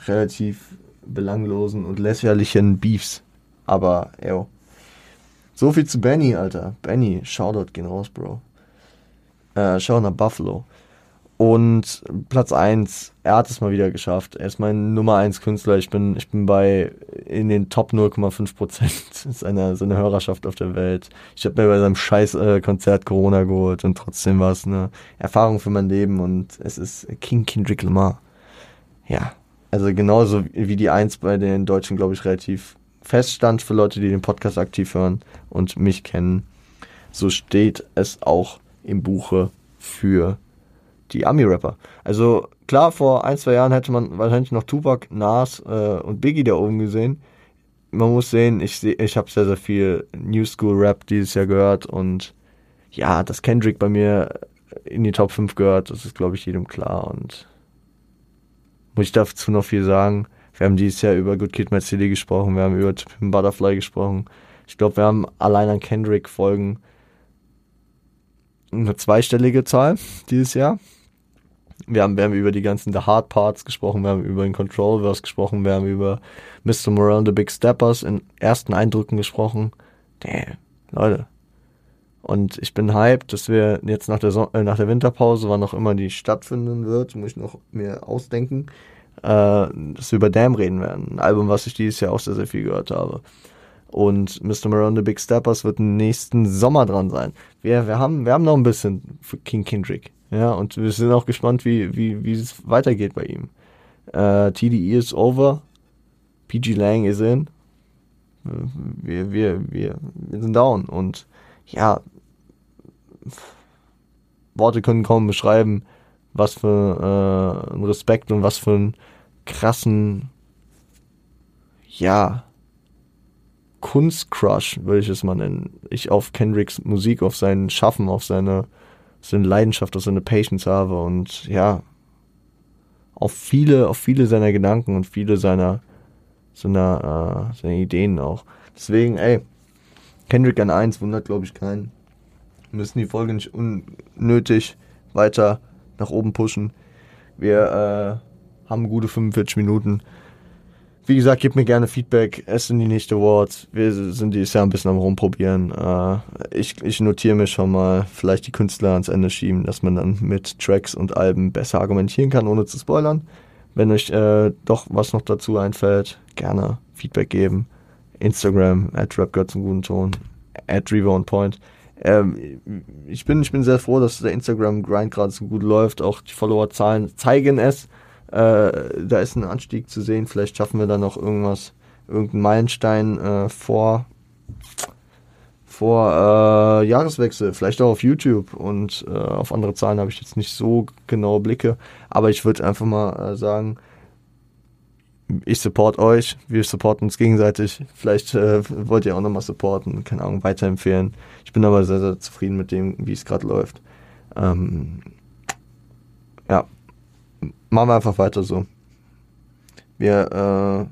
S1: relativ belanglosen und lächerlichen Beefs. Aber, ey, so viel zu Benny, Alter. Benny, Shoutout gehen raus, Bro. Äh, schau nach Buffalo. Und Platz 1, er hat es mal wieder geschafft. Er ist mein Nummer 1 Künstler. Ich bin, ich bin bei in den Top 0,5 Prozent [LAUGHS] seiner, seiner Hörerschaft auf der Welt. Ich habe mir bei seinem scheiß äh, Konzert Corona geholt und trotzdem war es eine Erfahrung für mein Leben und es ist King Kendrick Lamar. Ja, also genauso wie die 1 bei den Deutschen, glaube ich, relativ feststand für Leute, die den Podcast aktiv hören und mich kennen, so steht es auch im Buche für die Ami-Rapper. Also klar, vor ein, zwei Jahren hätte man wahrscheinlich noch Tupac, Nas äh, und Biggie da oben gesehen. Man muss sehen, ich, ich habe sehr, sehr viel New School Rap dieses Jahr gehört und ja, dass Kendrick bei mir in die Top 5 gehört, das ist, glaube ich, jedem klar und muss ich dazu noch viel sagen. Wir haben dieses Jahr über Good Kid, Mad City gesprochen, wir haben über Butterfly gesprochen. Ich glaube, wir haben allein an Kendrick-Folgen eine zweistellige Zahl dieses Jahr. Wir haben, wir haben über die ganzen The Hard Parts gesprochen, wir haben über den Controlverse gesprochen, wir haben über Mr. Morale and the Big Steppers in ersten Eindrücken gesprochen. Damn, Leute. Und ich bin hyped, dass wir jetzt nach der, so äh, nach der Winterpause, wann auch immer die stattfinden wird, muss ich noch mir ausdenken, äh, dass wir über Damn reden werden. Ein Album, was ich dieses Jahr auch sehr, sehr viel gehört habe. Und Mr. Marone the Big Steppers wird nächsten Sommer dran sein. Wir, wir, haben, wir haben noch ein bisschen für King Kendrick. Ja, und wir sind auch gespannt, wie, wie, wie es weitergeht bei ihm. Äh, TDE ist over. PG Lang is in. wir, wir, wir, wir sind down. Und ja, Worte können kaum beschreiben, was für äh, ein Respekt und was für einen krassen, ja, Kunstcrush, würde ich es mal nennen. Ich auf Kendricks Musik, auf sein Schaffen, auf seine, seine Leidenschaft, auf seine Patience habe und ja, auf viele, auf viele seiner Gedanken und viele seiner, seiner, äh, seiner Ideen auch. Deswegen, ey, Kendrick an 1 wundert, glaube ich, keinen. Wir müssen die Folge nicht unnötig weiter nach oben pushen. Wir äh, haben gute 45 Minuten. Wie gesagt, gebt mir gerne Feedback. Es sind die nächsten Awards. Wir sind dieses Jahr ein bisschen am Rumprobieren. Äh, ich, ich notiere mir schon mal, vielleicht die Künstler ans Ende schieben, dass man dann mit Tracks und Alben besser argumentieren kann, ohne zu spoilern. Wenn euch äh, doch was noch dazu einfällt, gerne Feedback geben. Instagram, at Rapgirl zum guten Ton, at Point. Ähm, ich, bin, ich bin sehr froh, dass der Instagram-Grind gerade so gut läuft. Auch die Follower-Zahlen zeigen es. Äh, da ist ein Anstieg zu sehen. Vielleicht schaffen wir da noch irgendwas, irgendeinen Meilenstein äh, vor, vor äh, Jahreswechsel. Vielleicht auch auf YouTube und äh, auf andere Zahlen habe ich jetzt nicht so genaue Blicke. Aber ich würde einfach mal äh, sagen, ich support euch, wir supporten uns gegenseitig. Vielleicht äh, wollt ihr auch nochmal supporten, keine Ahnung, weiterempfehlen. Ich bin aber sehr, sehr zufrieden mit dem, wie es gerade läuft. Ähm, ja, machen wir einfach weiter so. Wir äh,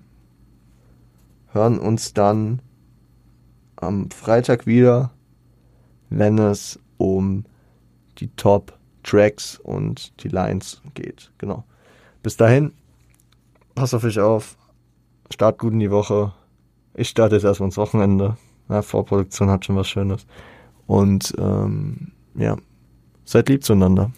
S1: hören uns dann am Freitag wieder, wenn es um die Top Tracks und die Lines geht. Genau. Bis dahin, pass auf euch auf. Start gut in die Woche. Ich starte jetzt erstmal ins Wochenende. Ja, Vorproduktion hat schon was Schönes. Und ähm, ja, seid lieb zueinander.